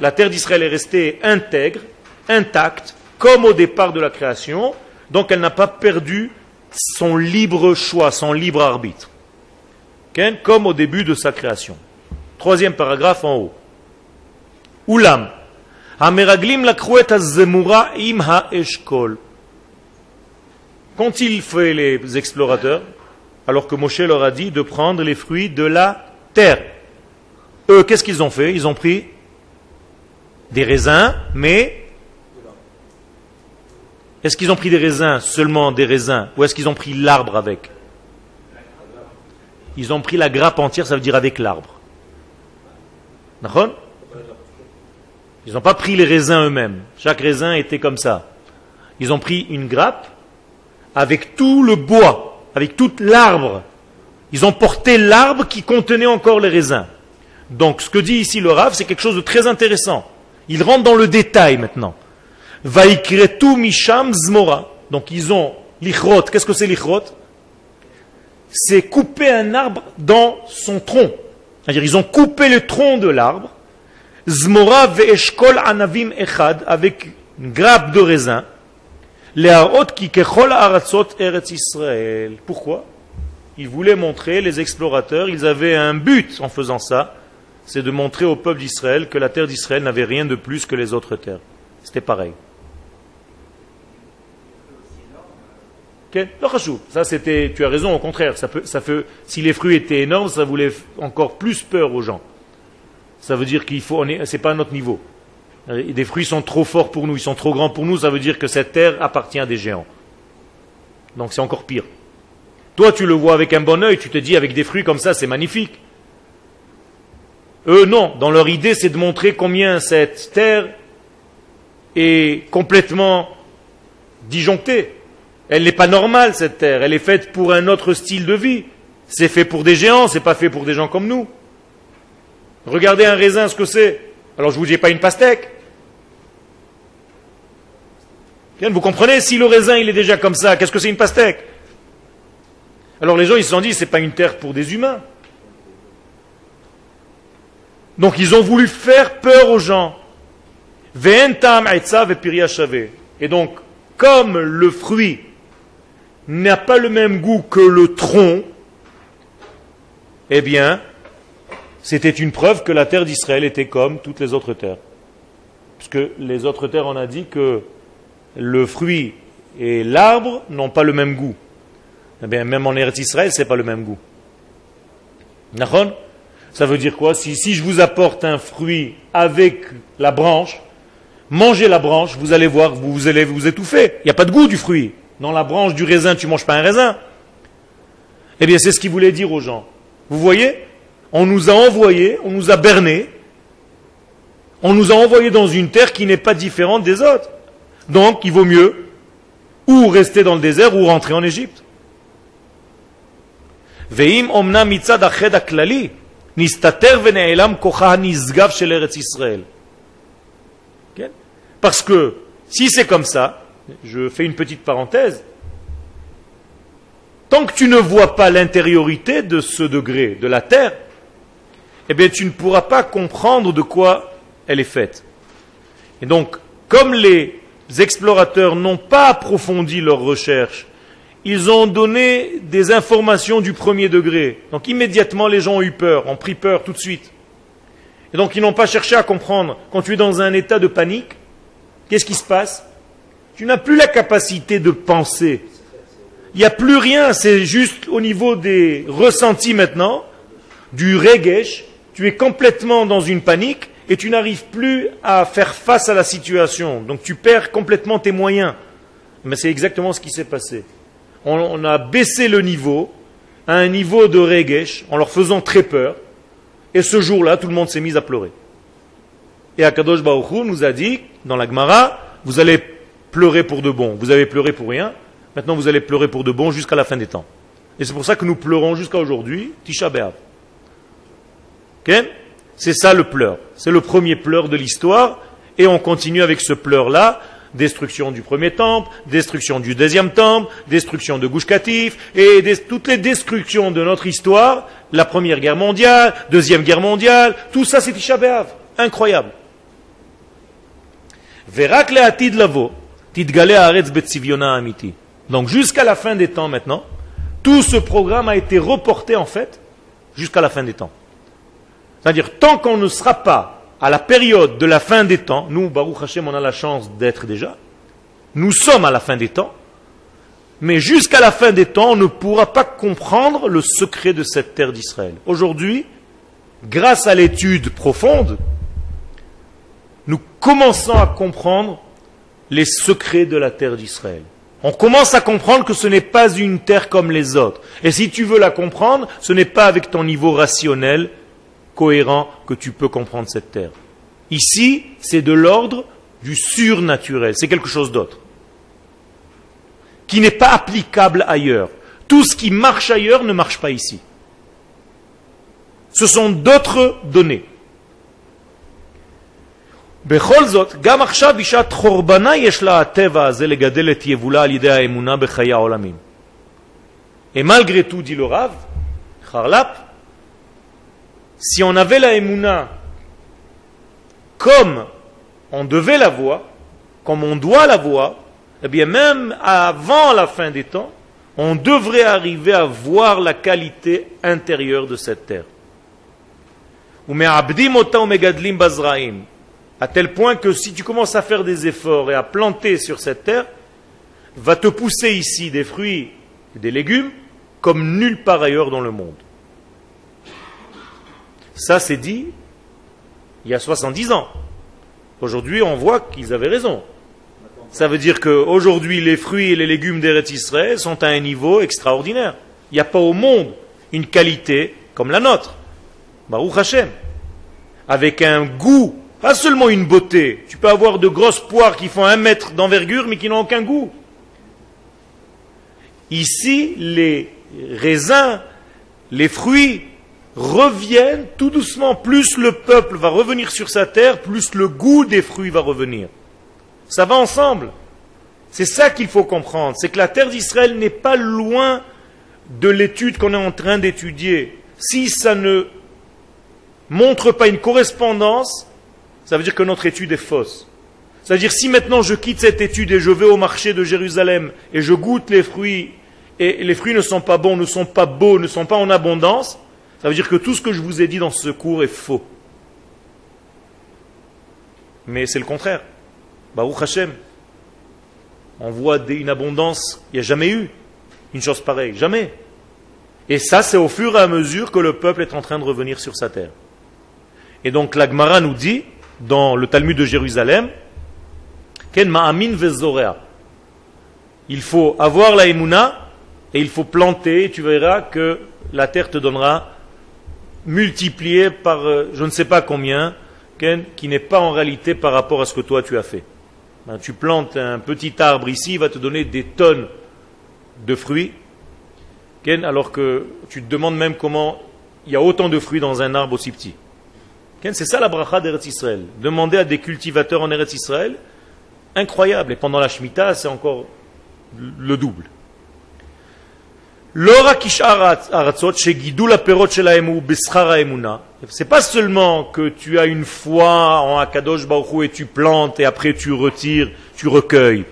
la terre d'Israël est restée intègre, intacte, comme au départ de la création, donc elle n'a pas perdu son libre choix, son libre arbitre, comme au début de sa création. Troisième paragraphe en haut. Ulam. Ameraglim la im eshkol. Qu'ont-ils fait les explorateurs alors que Moshe leur a dit de prendre les fruits de la terre Eux, qu'est-ce qu'ils ont fait? Ils ont pris des raisins, mais est-ce qu'ils ont pris des raisins, seulement des raisins, ou est-ce qu'ils ont pris l'arbre avec? Ils ont pris la grappe entière, ça veut dire avec l'arbre. Ils n'ont pas pris les raisins eux-mêmes. Chaque raisin était comme ça. Ils ont pris une grappe avec tout le bois, avec tout l'arbre. Ils ont porté l'arbre qui contenait encore les raisins. Donc ce que dit ici le Rav, c'est quelque chose de très intéressant. Il rentre dans le détail maintenant. Vaikretu misham zmora. Donc ils ont l'ichrot. Qu'est-ce que c'est l'ichrot? C'est couper un arbre dans son tronc. C'est-à-dire ils ont coupé le tronc de l'arbre. Zmora ve'eshkol anavim echad avec une grappe de raisin. Pourquoi? Ils voulaient montrer, les explorateurs, ils avaient un but en faisant ça, c'est de montrer au peuple d'Israël que la terre d'Israël n'avait rien de plus que les autres terres. C'était pareil. Ça, c'était, tu as raison, au contraire. Ça ça fait, si les fruits étaient énormes, ça voulait encore plus peur aux gens. Ça veut dire qu'il faut, c'est pas à notre niveau. Euh, des fruits sont trop forts pour nous, ils sont trop grands pour nous, ça veut dire que cette terre appartient à des géants. Donc c'est encore pire. Toi, tu le vois avec un bon oeil, tu te dis avec des fruits comme ça, c'est magnifique. Eux, non. Dans leur idée, c'est de montrer combien cette terre est complètement disjonctée. Elle n'est pas normale, cette terre. Elle est faite pour un autre style de vie. C'est fait pour des géants, c'est pas fait pour des gens comme nous. Regardez un raisin, ce que c'est. Alors je vous dis pas une pastèque. Vous comprenez Si le raisin il est déjà comme ça, qu'est-ce que c'est une pastèque? Alors les gens ils se sont dit c'est pas une terre pour des humains. Donc ils ont voulu faire peur aux gens. Et donc, comme le fruit n'a pas le même goût que le tronc, eh bien, c'était une preuve que la terre d'Israël était comme toutes les autres terres. Puisque les autres terres, on a dit que le fruit et l'arbre n'ont pas le même goût. Eh bien, même en Eretz Israël, c'est pas le même goût. Ça veut dire quoi? Si, si je vous apporte un fruit avec la branche, mangez la branche, vous allez voir, vous allez vous étouffer. Il n'y a pas de goût du fruit. Dans la branche du raisin, tu ne manges pas un raisin. Eh bien, c'est ce qu'il voulait dire aux gens. Vous voyez? On nous a envoyés, on nous a bernés, on nous a envoyés dans une terre qui n'est pas différente des autres. Donc, il vaut mieux ou rester dans le désert ou rentrer en Égypte. Parce que si c'est comme ça, je fais une petite parenthèse, tant que tu ne vois pas l'intériorité de ce degré, de la terre, eh bien tu ne pourras pas comprendre de quoi elle est faite. Et donc, comme les explorateurs n'ont pas approfondi leurs recherches, ils ont donné des informations du premier degré. Donc immédiatement, les gens ont eu peur, ont pris peur tout de suite. Et donc ils n'ont pas cherché à comprendre. Quand tu es dans un état de panique, qu'est-ce qui se passe? Tu n'as plus la capacité de penser. Il n'y a plus rien, c'est juste au niveau des ressentis maintenant, du regesh, tu es complètement dans une panique et tu n'arrives plus à faire face à la situation. Donc tu perds complètement tes moyens. Mais c'est exactement ce qui s'est passé on, a baissé le niveau à un niveau de regesh en leur faisant très peur. Et ce jour-là, tout le monde s'est mis à pleurer. Et Akadosh Baruch nous a dit, dans la Gemara, vous allez pleurer pour de bon. Vous avez pleuré pour rien. Maintenant, vous allez pleurer pour de bon jusqu'à la fin des temps. Et c'est pour ça que nous pleurons jusqu'à aujourd'hui, Tisha B'Av. C'est ça le pleur. C'est le premier pleur de l'histoire. Et on continue avec ce pleur-là destruction du premier temple, destruction du deuxième temple, destruction de Gouchkatif, et toutes les destructions de notre histoire, la première guerre mondiale, deuxième guerre mondiale, tout ça c'est Tisha Incroyable. Donc jusqu'à la fin des temps maintenant, tout ce programme a été reporté en fait jusqu'à la fin des temps. C'est-à-dire, tant qu'on ne sera pas à la période de la fin des temps, nous, Baruch Hashem, on a la chance d'être déjà, nous sommes à la fin des temps, mais jusqu'à la fin des temps, on ne pourra pas comprendre le secret de cette terre d'Israël. Aujourd'hui, grâce à l'étude profonde, nous commençons à comprendre les secrets de la terre d'Israël. On commence à comprendre que ce n'est pas une terre comme les autres. Et si tu veux la comprendre, ce n'est pas avec ton niveau rationnel, cohérent que tu peux comprendre cette terre. Ici, c'est de l'ordre du surnaturel, c'est quelque chose d'autre, qui n'est pas applicable ailleurs. Tout ce qui marche ailleurs ne marche pas ici. Ce sont d'autres données. Et malgré tout, dit le Rav, si on avait la Emouna comme on devait la voir, comme on doit la voir, eh bien même avant la fin des temps, on devrait arriver à voir la qualité intérieure de cette terre. À tel point que si tu commences à faire des efforts et à planter sur cette terre, va te pousser ici des fruits et des légumes comme nulle part ailleurs dans le monde. Ça, c'est dit il y a 70 ans. Aujourd'hui, on voit qu'ils avaient raison. Ça veut dire qu'aujourd'hui, les fruits et les légumes d'Eretz Israël sont à un niveau extraordinaire. Il n'y a pas au monde une qualité comme la nôtre. Baruch Hashem. Avec un goût, pas seulement une beauté. Tu peux avoir de grosses poires qui font un mètre d'envergure, mais qui n'ont aucun goût. Ici, les raisins, les fruits, reviennent tout doucement. Plus le peuple va revenir sur sa terre, plus le goût des fruits va revenir. Ça va ensemble. C'est ça qu'il faut comprendre. C'est que la terre d'Israël n'est pas loin de l'étude qu'on est en train d'étudier. Si ça ne montre pas une correspondance, ça veut dire que notre étude est fausse. C'est-à-dire si maintenant je quitte cette étude et je vais au marché de Jérusalem et je goûte les fruits et les fruits ne sont pas bons, ne sont pas beaux, ne sont pas en abondance, ça veut dire que tout ce que je vous ai dit dans ce cours est faux. Mais c'est le contraire. Baruch Hashem. On voit une abondance, il n'y a jamais eu une chose pareille, jamais. Et ça, c'est au fur et à mesure que le peuple est en train de revenir sur sa terre. Et donc l'Agmara nous dit, dans le Talmud de Jérusalem, il faut avoir la emuna et il faut planter, et tu verras que la terre te donnera multiplié par euh, je ne sais pas combien, qui n'est pas en réalité par rapport à ce que toi tu as fait. Ben, tu plantes un petit arbre ici, il va te donner des tonnes de fruits, alors que tu te demandes même comment il y a autant de fruits dans un arbre aussi petit. C'est ça la bracha d'Eretz Israël. Demander à des cultivateurs en Eretz Israël, incroyable. Et pendant la Shemitah, c'est encore le double. C'est pas seulement que tu as une foi en Akadosh Baruch et tu plantes et après tu retires, tu recueilles.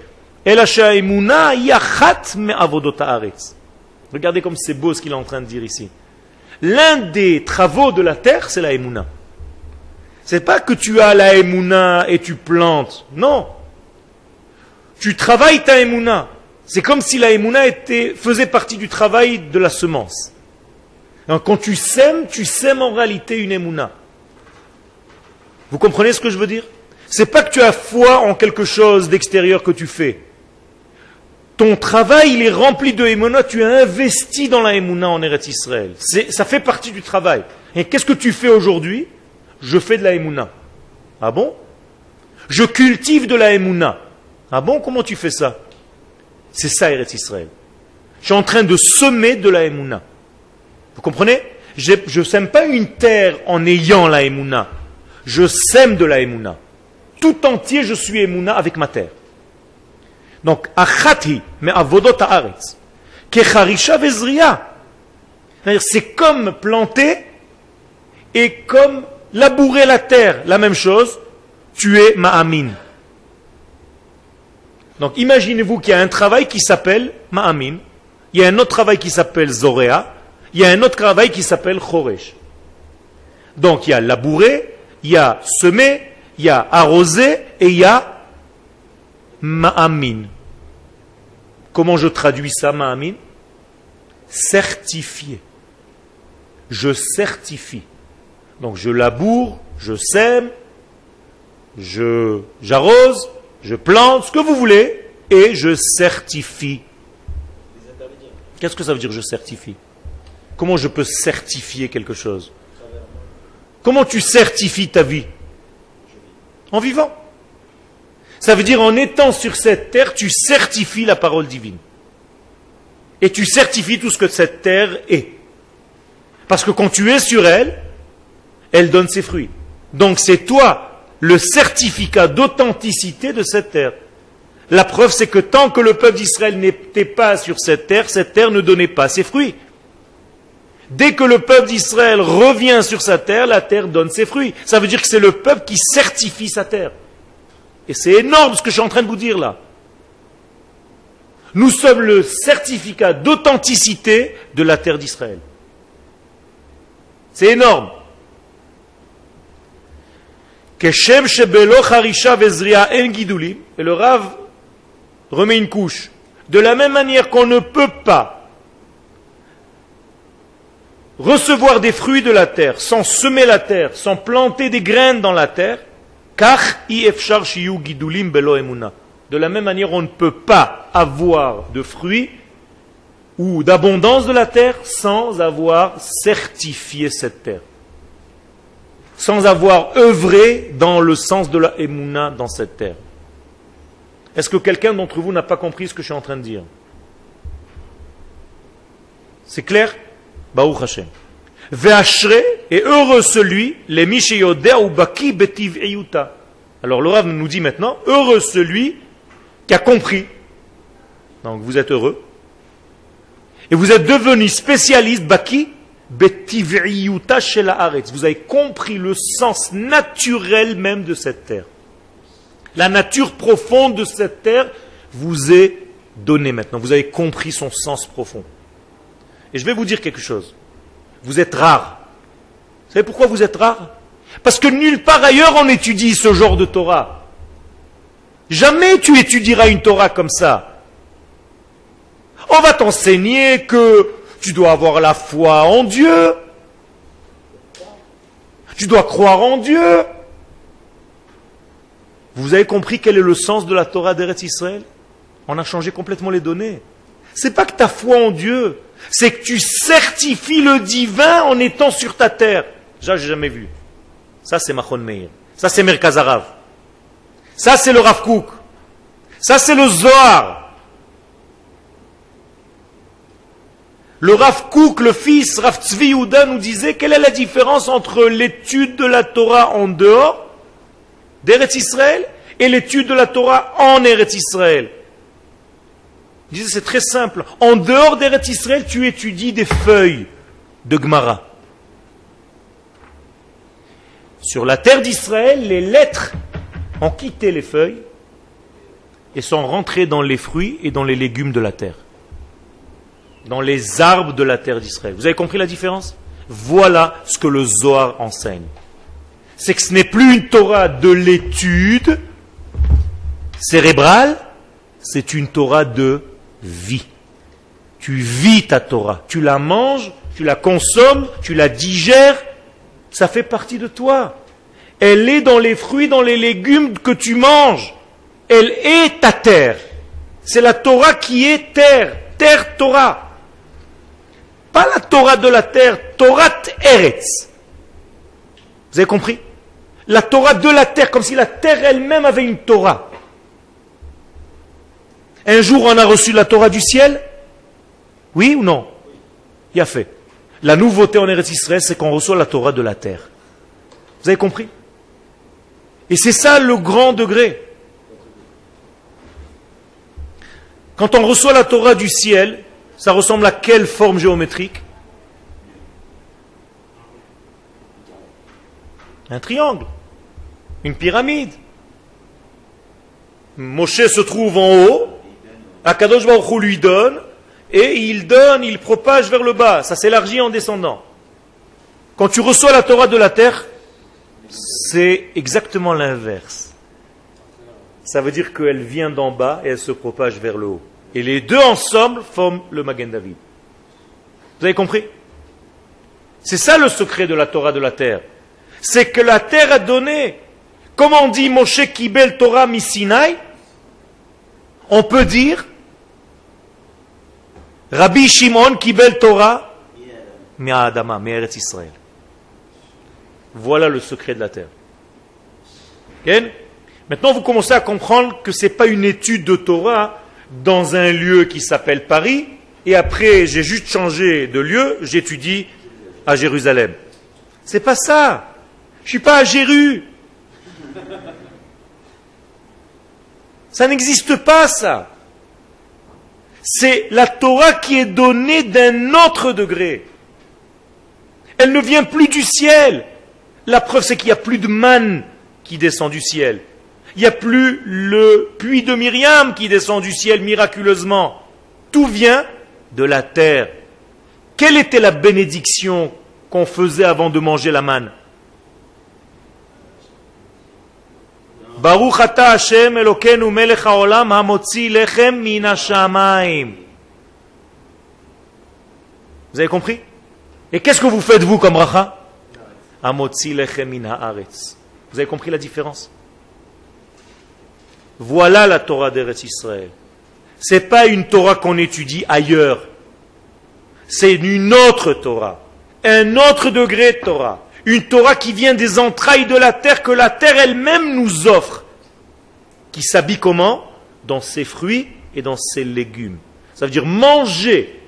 Regardez comme c'est beau ce qu'il est en train de dire ici. L'un des travaux de la terre, c'est la Emouna. C'est pas que tu as la Emouna et tu plantes. Non. Tu travailles ta Emouna. C'est comme si la Emouna faisait partie du travail de la semence. quand tu sèmes, tu sèmes en réalité une Emouna. Vous comprenez ce que je veux dire? C'est pas que tu as foi en quelque chose d'extérieur que tu fais. Ton travail, il est rempli de Emouna, tu as investi dans la Emouna en Eretz Israël. Ça fait partie du travail. Et qu'est-ce que tu fais aujourd'hui? Je fais de la Emouna. Ah bon? Je cultive de la Emouna. Ah bon? Comment tu fais ça? C'est ça Eretz Israël. Je suis en train de semer de la Emouna. Vous comprenez? Je ne sème pas une terre en ayant la Emouna. Je sème de la Emouna. Tout entier, je suis Emouna avec ma terre. Donc, achati, mais avodot haaretz. Kecharisha vezria. C'est comme planter et comme labourer la terre. La même chose, tu es ma'amin. Donc imaginez-vous qu'il y a un travail qui s'appelle Ma'amin, il y a un autre travail qui s'appelle Zorea, il y a un autre travail qui s'appelle Choresh. Donc il y a labourer, il y a semer, il y a arroser et il y a Ma'amin. Comment je traduis ça, Ma'amin? Certifié. Je certifie. Donc je laboure, je sème, je j'arrose, je plante ce que vous voulez et je certifie. Qu'est-ce que ça veut dire je certifie? Comment je peux certifier quelque chose? Comment tu certifies ta vie? En vivant. Ça veut dire en étant sur cette terre, tu certifies la parole divine. Et tu certifies tout ce que cette terre est. Parce que quand tu es sur elle, elle donne ses fruits. Donc c'est toi le certificat d'authenticité de cette terre. La preuve, c'est que tant que le peuple d'Israël n'était pas sur cette terre, cette terre ne donnait pas ses fruits. Dès que le peuple d'Israël revient sur sa terre, la terre donne ses fruits. Ça veut dire que c'est le peuple qui certifie sa terre. Et c'est énorme ce que je suis en train de vous dire là. Nous sommes le certificat d'authenticité de la terre d'Israël. C'est énorme. Et le Rav remet une couche. De la même manière qu'on ne peut pas recevoir des fruits de la terre sans semer la terre, sans planter des graines dans la terre, de la même manière, on ne peut pas avoir de fruits ou d'abondance de la terre sans avoir certifié cette terre sans avoir œuvré dans le sens de la Emouna dans cette terre. Est-ce que quelqu'un d'entre vous n'a pas compris ce que je suis en train de dire? C'est clair? Baruch Hashem. Et heureux celui, les Misheyodea ou Baki Betiv Eyuta. Alors le nous dit maintenant, heureux celui qui a compris. Donc vous êtes heureux. Et vous êtes devenu spécialiste Baki Vous avez compris le sens naturel même de cette terre. La nature profonde de cette terre vous est donnée maintenant. Vous avez compris son sens profond. Et je vais vous dire quelque chose. Vous êtes rare. Vous savez pourquoi vous êtes rare? Parce que nulle part ailleurs on étudie ce genre de Torah. Jamais tu étudieras une Torah comme ça. On va t'enseigner que tu dois avoir la foi en Dieu. Tu dois croire en Dieu. Vous avez compris quel est le sens de la Torah d'Eretz Israël? On a changé complètement les données. C'est pas que ta foi en Dieu, c'est que tu certifies le divin en étant sur ta terre. Ça, j'ai jamais vu. Ça, c'est Machon Meir. Ça, c'est Merkazarav. Ça, c'est le Rav Kook. Ça, c'est le Zohar. Le Rav Kook, le fils Rav Tzvi nous disait quelle est la différence entre l'étude de la Torah en dehors d'Eretz Israël et l'étude de la Torah en Eretz Israël? Il disait c'est très simple. En dehors d'Eretz Israël, tu étudies des feuilles de Gemara. Sur la terre d'Israël, les lettres ont quitté les feuilles et sont rentrées dans les fruits et dans les légumes de la terre. Dans les arbres de la terre d'Israël. Vous avez compris la différence? Voilà ce que le Zohar enseigne c'est que ce n'est plus une Torah de l'étude cérébrale, c'est une Torah de vie. Tu vis ta Torah, tu la manges, tu la consommes, tu la digères, ça fait partie de toi. Elle est dans les fruits, dans les légumes que tu manges. Elle est ta terre. C'est la Torah qui est terre, terre Torah. Pas la Torah de la terre, Torah Eretz. Vous avez compris? La Torah de la terre, comme si la terre elle-même avait une Torah. Un jour, on a reçu la Torah du ciel Oui ou non? Il a fait. La nouveauté en Eretz Israël, c'est qu'on reçoit la Torah de la terre. Vous avez compris? Et c'est ça le grand degré. Quand on reçoit la Torah du ciel, ça ressemble à quelle forme géométrique? Un triangle, une pyramide. Moshe se trouve en haut, Akadosh Baruch lui donne, et il donne, il propage vers le bas, ça s'élargit en descendant. Quand tu reçois la Torah de la terre, c'est exactement l'inverse. Ça veut dire qu'elle vient d'en bas et elle se propage vers le haut. Et les deux ensemble forment le Magen David. Vous avez compris? C'est ça le secret de la Torah de la terre c'est que la terre a donné. Comme on dit Moshe Kibel Torah Misinai, on peut dire Rabbi Shimon Kibel Torah Mi'adama, Mi'eretz Israël. Voilà le secret de la terre. Maintenant, vous commencez à comprendre que ce n'est pas une étude de Torah dans un lieu qui s'appelle Paris, et après j'ai juste changé de lieu, j'étudie à Jérusalem. C'est pas ça. Je suis pas à Jéru. Ça n'existe pas, ça. C'est la Torah qui est donnée d'un autre degré. Elle ne vient plus du ciel. La preuve, c'est qu'il n'y a plus de manne qui descend du ciel. Il n'y a plus le puits de Myriam qui descend du ciel miraculeusement. Tout vient de la terre. Quelle était la bénédiction qu'on faisait avant de manger la manne? Vous avez compris? Et qu'est-ce que vous faites vous comme racha? Hamotzi. Vous avez compris la différence? Voilà la Torah d'Eretz Israël. Ce n'est pas une Torah qu'on étudie ailleurs. C'est une autre Torah. Un autre degré de Torah. Une Torah qui vient des entrailles de la terre, que la terre elle-même nous offre. Qui s'habille comment? Dans ses fruits et dans ses légumes. Ça veut dire manger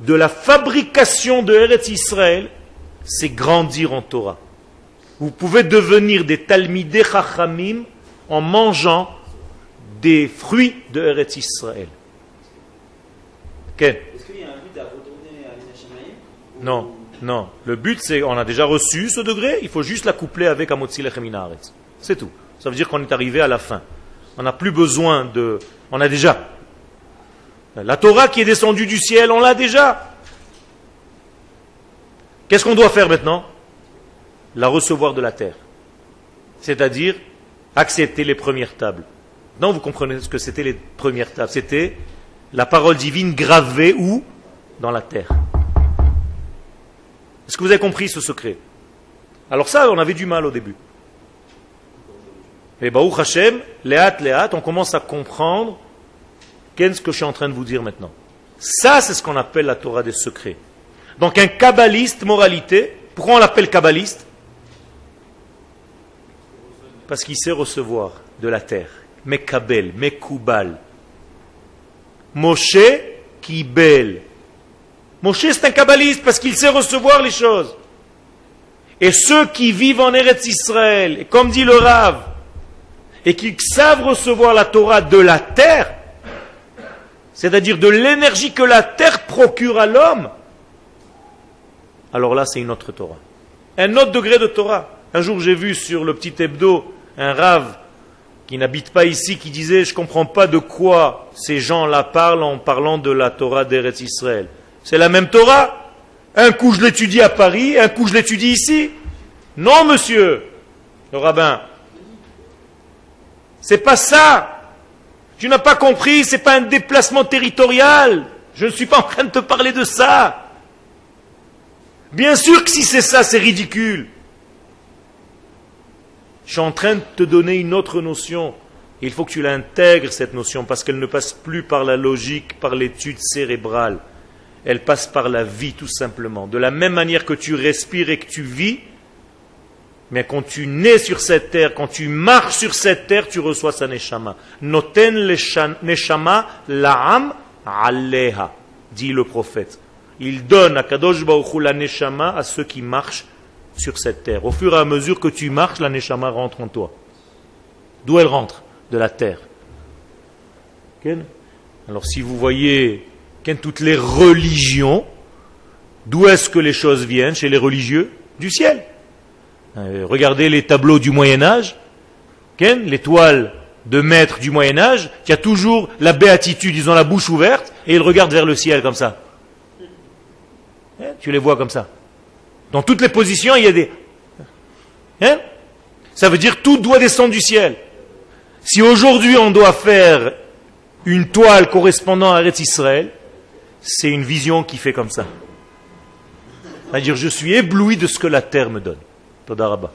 de la fabrication de Eretz Israël, c'est grandir en Torah. Vous pouvez devenir des Talmidei Chachamim en mangeant des fruits de Eretz Israël. Est-ce qu'il y a un but à retourner à Non, non. Le but, c'est, on a déjà reçu ce degré, il faut juste l'accoupler avec Amotzi Lechem. C'est tout. Ça veut dire qu'on est arrivé à la fin. On n'a plus besoin de... On a déjà. La Torah qui est descendue du ciel, on l'a déjà. Qu'est-ce qu'on doit faire maintenant? La recevoir de la terre. C'est-à-dire accepter les premières tables. Non, vous comprenez ce que c'était les premières tables. C'était la parole divine gravée où? Dans la terre. Est-ce que vous avez compris ce secret? Alors ça, on avait du mal au début. Et Baruch Hashem, Léat, Léat, on commence à comprendre qu'est-ce que je suis en train de vous dire maintenant. Ça, c'est ce qu'on appelle la Torah des secrets. Donc un kabbaliste, moralité, pourquoi on l'appelle kabbaliste? Parce qu'il sait recevoir de la terre. Mekabel, Mekubal. Moshe Kibel. Moshe c'est un kabbaliste parce qu'il sait recevoir les choses. Et ceux qui vivent en Eretz Israël, comme dit le Rav, et qui savent recevoir la Torah de la terre, c'est-à-dire de l'énergie que la terre procure à l'homme, alors là c'est une autre Torah. Un autre degré de Torah. Un jour j'ai vu sur le petit hebdo un Rav qui n'habite pas ici qui disait je comprends pas de quoi ces gens-là parlent en parlant de la Torah d'Eretz Israël. C'est la même Torah. Un coup je l'étudie à Paris, un coup je l'étudie ici. Non, monsieur, le rabbin. C'est pas ça. Tu n'as pas compris, c'est pas un déplacement territorial. Je ne suis pas en train de te parler de ça. Bien sûr que si c'est ça, c'est ridicule. Je suis en train de te donner une autre notion. Il faut que tu l'intègres, cette notion, parce qu'elle ne passe plus par la logique, par l'étude cérébrale. Elle passe par la vie, tout simplement. De la même manière que tu respires et que tu vis, mais quand tu nais sur cette terre, quand tu marches sur cette terre, tu reçois sa neshama. Noten neshama la'am aleha, dit le prophète. Il donne à Kadosh Baruch la neshama à ceux qui marchent sur cette terre. Au fur et à mesure que tu marches, la neshama rentre en toi. D'où elle rentre De la terre. Alors si vous voyez toutes les religions, d'où est-ce que les choses viennent chez les religieux Du ciel. Euh, regardez les tableaux du Moyen Âge, l'étoile de maître du Moyen Âge, qui a toujours la béatitude, ils ont la bouche ouverte, et ils regardent vers le ciel comme ça. Hein, tu les vois comme ça. Dans toutes les positions, il y a des... Hein ça veut dire tout doit descendre du ciel. Si aujourd'hui on doit faire une toile correspondant à Eretz Israël, c'est une vision qui fait comme ça. C'est-à-dire, je suis ébloui de ce que la terre me donne. Todarabah.